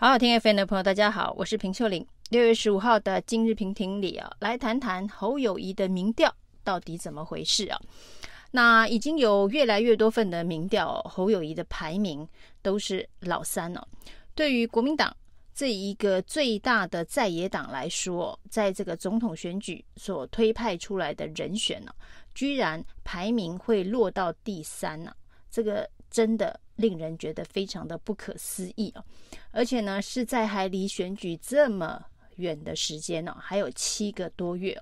好好听 FM 的朋友，大家好，我是平秀玲。六月十五号的今日评评里啊，来谈谈侯友谊的民调到底怎么回事啊？那已经有越来越多份的民调，侯友谊的排名都是老三了。对于国民党这一个最大的在野党来说，在这个总统选举所推派出来的人选呢，居然排名会落到第三呢？这个真的。令人觉得非常的不可思议哦！而且呢，是在还离选举这么远的时间呢，还有七个多月。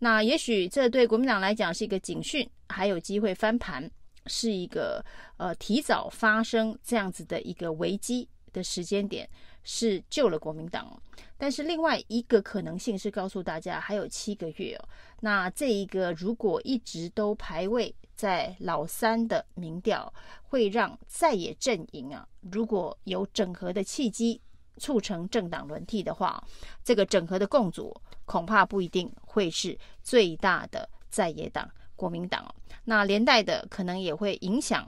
那也许这对国民党来讲是一个警讯，还有机会翻盘，是一个呃提早发生这样子的一个危机的时间点，是救了国民党。但是另外一个可能性是告诉大家还有七个月哦。那这一个如果一直都排位。在老三的民调会让在野阵营啊，如果有整合的契机，促成政党轮替的话，这个整合的共组恐怕不一定会是最大的在野党国民党。那连带的可能也会影响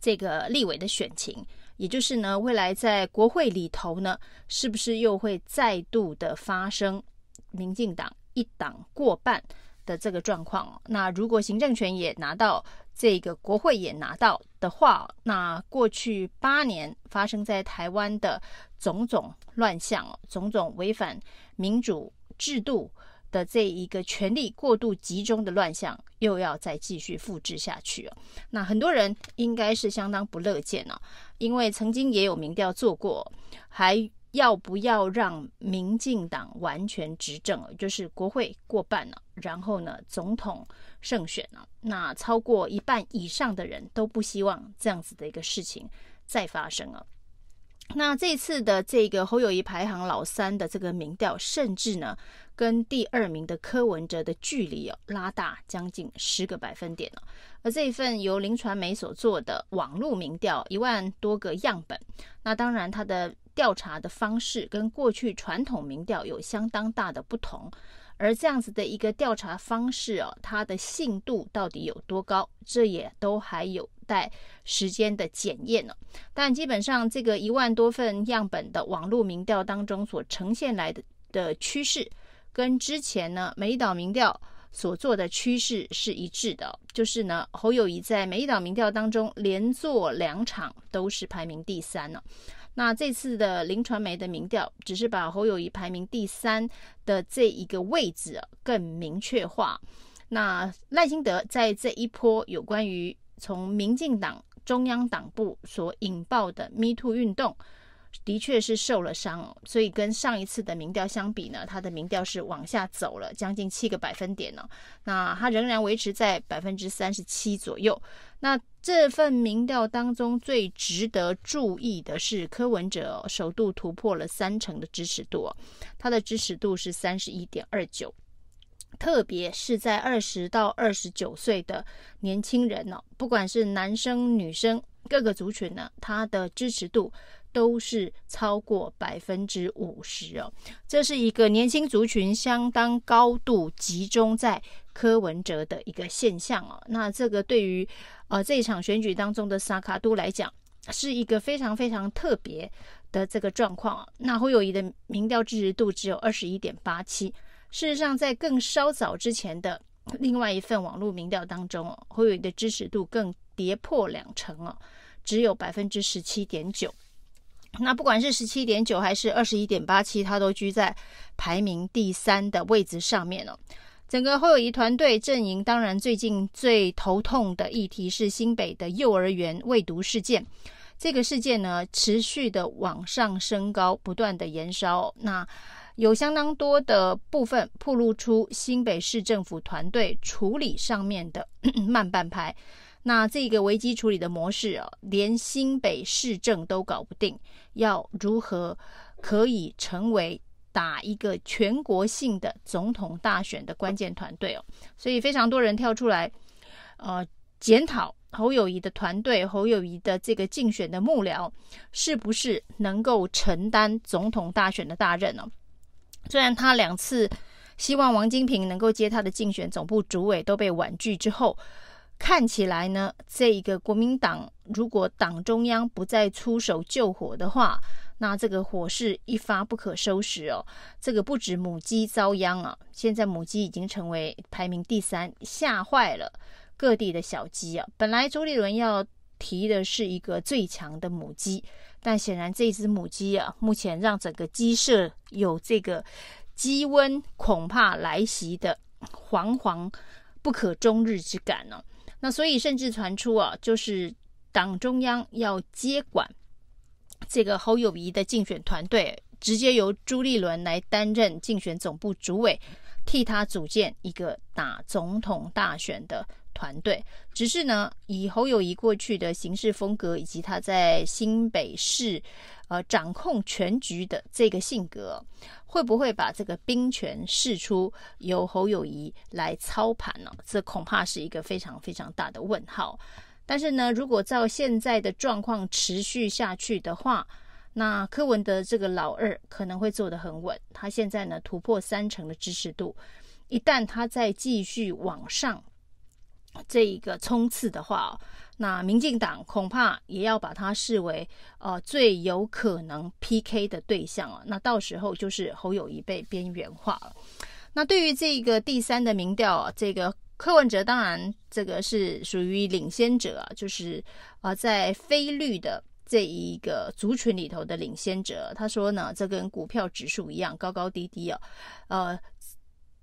这个立委的选情，也就是呢，未来在国会里头呢，是不是又会再度的发生民进党一党过半？的这个状况，那如果行政权也拿到，这个国会也拿到的话，那过去八年发生在台湾的种种乱象，种种违反民主制度的这一个权力过度集中的乱象，又要再继续复制下去。那很多人应该是相当不乐见了，因为曾经也有民调做过，还。要不要让民进党完全执政？就是国会过半了，然后呢，总统胜选了。那超过一半以上的人都不希望这样子的一个事情再发生了。那这次的这个侯友谊排行老三的这个民调，甚至呢，跟第二名的柯文哲的距离哦拉大将近十个百分点了。而这一份由林传媒所做的网络民调，一万多个样本，那当然它的。调查的方式跟过去传统民调有相当大的不同，而这样子的一个调查方式哦，它的信度到底有多高，这也都还有待时间的检验呢。但基本上，这个一万多份样本的网络民调当中所呈现来的的趋势，跟之前呢美岛民调所做的趋势是一致的，就是呢侯友谊在美岛民调当中连做两场都是排名第三呢。那这次的林传媒的民调，只是把侯友谊排名第三的这一个位置更明确化。那赖清德在这一波有关于从民进党中央党部所引爆的 Me Too 运动。的确是受了伤哦，所以跟上一次的民调相比呢，他的民调是往下走了将近七个百分点呢。那他仍然维持在百分之三十七左右。那这份民调当中最值得注意的是柯文哲首度突破了三成的支持度，他的支持度是三十一点二九，特别是在二十到二十九岁的年轻人呢，不管是男生女生各个族群呢，他的支持度。都是超过百分之五十哦，这是一个年轻族群相当高度集中在柯文哲的一个现象哦。那这个对于呃这一场选举当中的萨卡都来讲，是一个非常非常特别的这个状况。那侯友谊的民调支持度只有二十一点八七，事实上在更稍早之前的另外一份网络民调当中哦，侯友宜的支持度更跌破两成哦，只有百分之十七点九。那不管是十七点九还是二十一点八七，他都居在排名第三的位置上面了。整个侯友谊团队阵营，当然最近最头痛的议题是新北的幼儿园喂毒事件。这个事件呢，持续的往上升高，不断的延烧。那有相当多的部分暴露出新北市政府团队处理上面的 慢半拍。那这个危机处理的模式啊，连新北市政都搞不定，要如何可以成为打一个全国性的总统大选的关键团队哦？所以非常多人跳出来，呃，检讨侯友宜的团队，侯友宜的这个竞选的幕僚是不是能够承担总统大选的大任呢？虽然他两次希望王金平能够接他的竞选总部主委都被婉拒之后。看起来呢，这一个国民党如果党中央不再出手救火的话，那这个火势一发不可收拾哦。这个不止母鸡遭殃啊，现在母鸡已经成为排名第三，吓坏了各地的小鸡啊。本来朱立伦要提的是一个最强的母鸡，但显然这只母鸡啊，目前让整个鸡舍有这个鸡瘟恐怕来袭的惶惶不可终日之感呢、那所以甚至传出啊，就是党中央要接管这个侯友谊的竞选团队，直接由朱立伦来担任竞选总部主委，替他组建一个打总统大选的团队。只是呢，以侯友谊过去的行事风格，以及他在新北市呃掌控全局的这个性格，会不会把这个兵权释出，由侯友谊来操盘呢？这恐怕是一个非常非常大的问号。但是呢，如果照现在的状况持续下去的话，那柯文德这个老二可能会做得很稳。他现在呢突破三成的支持度，一旦他再继续往上这一个冲刺的话，那民进党恐怕也要把它视为呃最有可能 PK 的对象啊。那到时候就是侯友宜被边缘化了。那对于这个第三的民调啊，这个柯文哲当然这个是属于领先者啊，就是啊在非绿的。这一个族群里头的领先者，他说呢，这跟股票指数一样，高高低低啊。呃，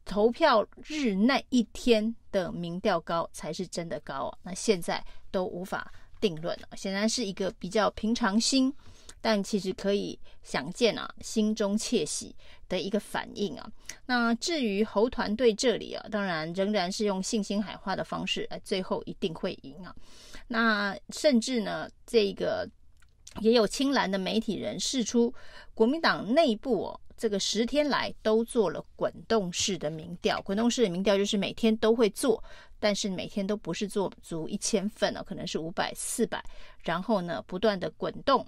投票日那一天的民调高才是真的高啊。那现在都无法定论了，显然是一个比较平常心，但其实可以想见啊，心中窃喜的一个反应啊。那至于侯团队这里啊，当然仍然是用信心喊话的方式，哎，最后一定会赢啊。那甚至呢，这个。也有青蓝的媒体人释出，国民党内部哦，这个十天来都做了滚动式的民调。滚动式的民调就是每天都会做，但是每天都不是做足一千份哦，可能是五百、四百，然后呢不断的滚动，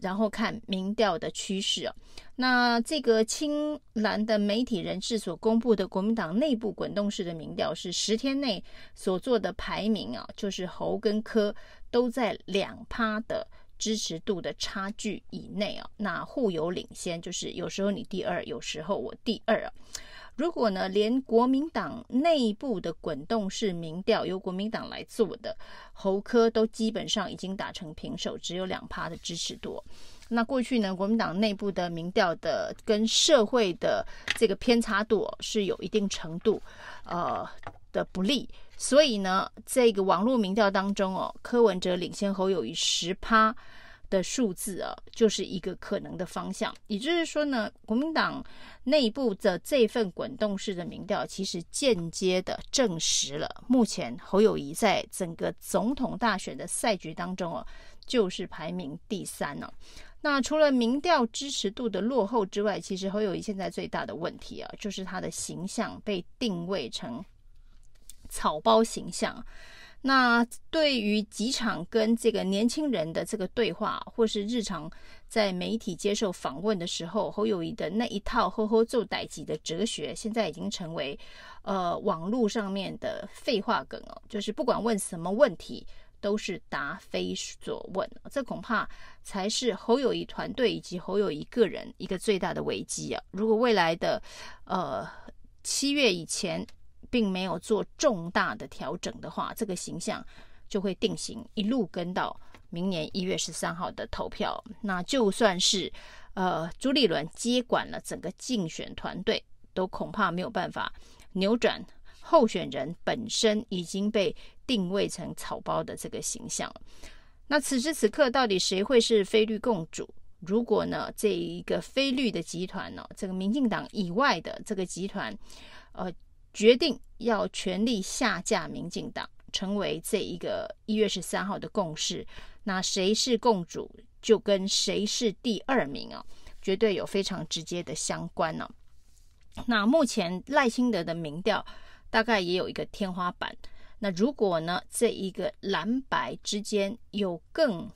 然后看民调的趋势哦。那这个青蓝的媒体人士所公布的国民党内部滚动式的民调是十天内所做的排名啊，就是侯跟柯都在两趴的。支持度的差距以内啊，那互有领先，就是有时候你第二，有时候我第二啊。如果呢，连国民党内部的滚动式民调由国民党来做的，侯科都基本上已经打成平手，只有两趴的支持度。那过去呢，国民党内部的民调的跟社会的这个偏差度是有一定程度呃的不利。所以呢，这个网络民调当中哦，柯文哲领先侯友宜十趴的数字啊，就是一个可能的方向。也就是说呢，国民党内部的这份滚动式的民调，其实间接的证实了目前侯友宜在整个总统大选的赛局当中哦，就是排名第三呢。那除了民调支持度的落后之外，其实侯友宜现在最大的问题啊，就是他的形象被定位成。草包形象，那对于几场跟这个年轻人的这个对话，或是日常在媒体接受访问的时候，侯友谊的那一套“呵呵做代志”的哲学，现在已经成为呃网络上面的废话梗哦，就是不管问什么问题，都是答非所问。这恐怕才是侯友谊团队以及侯友谊个人一个最大的危机啊！如果未来的呃七月以前，并没有做重大的调整的话，这个形象就会定型，一路跟到明年一月十三号的投票。那就算是呃朱立伦接管了整个竞选团队，都恐怕没有办法扭转候选人本身已经被定位成草包的这个形象。那此时此刻，到底谁会是非绿共主？如果呢，这一个非绿的集团呢，这个民进党以外的这个集团，呃。决定要全力下架民进党，成为这一个一月十三号的共识。那谁是共主，就跟谁是第二名啊，绝对有非常直接的相关呢、那目前赖清德的民调大概也有一个天花板。那如果呢，这一个蓝白之间有更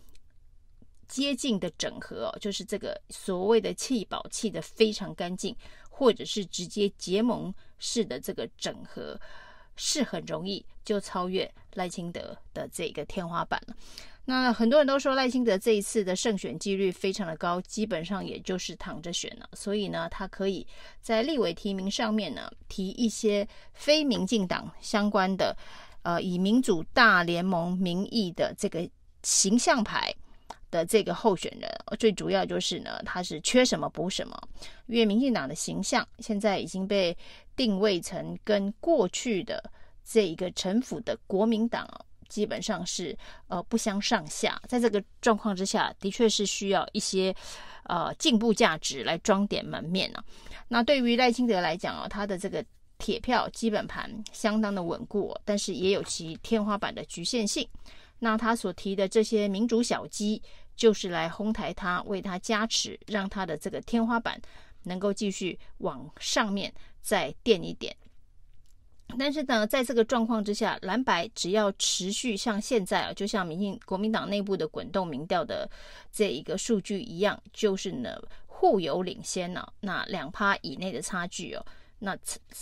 接近的整合，就是这个所谓的弃保弃得非常干净，或者是直接结盟。是的，这个整合是很容易就超越赖清德的这个天花板了。那很多人都说赖清德这一次的胜选几率非常的高，基本上也就是躺着选了，所以呢，他可以在立委提名上面呢提一些非民进党相关的，呃，以民主大联盟名义的这个形象牌的这个候选人。最主要就是呢，他是缺什么补什么，因为民进党的形象现在已经被定位成跟过去的这一个陈腐的国民党。基本上是呃不相上下，在这个状况之下，的确是需要一些呃进步价值来装点门面啊。那对于赖清德来讲啊，他的这个铁票基本盘相当的稳固，但是也有其天花板的局限性。那他所提的这些民主小鸡，就是来哄抬他，为他加持，让他的这个天花板能够继续往上面再垫一点。但是呢，在这个状况之下，蓝白只要持续像现在啊，就像民进国民党内部的滚动民调的这一个数据一样，就是呢互有领先呢、啊，那两趴以内的差距哦，那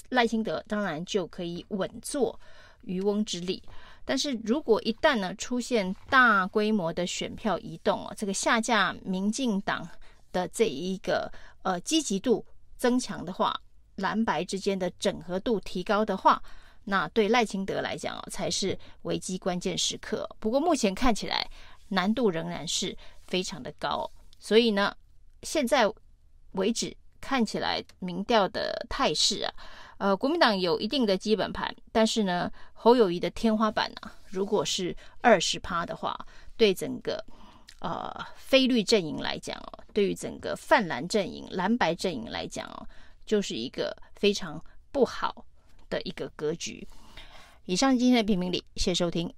赖清德当然就可以稳坐渔翁之利。但是如果一旦呢出现大规模的选票移动哦，这个下架民进党的这一个呃积极度增强的话，蓝白之间的整合度提高的话，那对赖清德来讲哦，才是危机关键时刻。不过目前看起来难度仍然是非常的高，所以呢，现在为止看起来民调的态势啊，呃，国民党有一定的基本盘，但是呢，侯友谊的天花板啊，如果是二十趴的话，对整个呃非绿阵营来讲哦，对于整个泛蓝阵营、蓝白阵营来讲哦。就是一个非常不好的一个格局。以上今天的评评理，谢谢收听。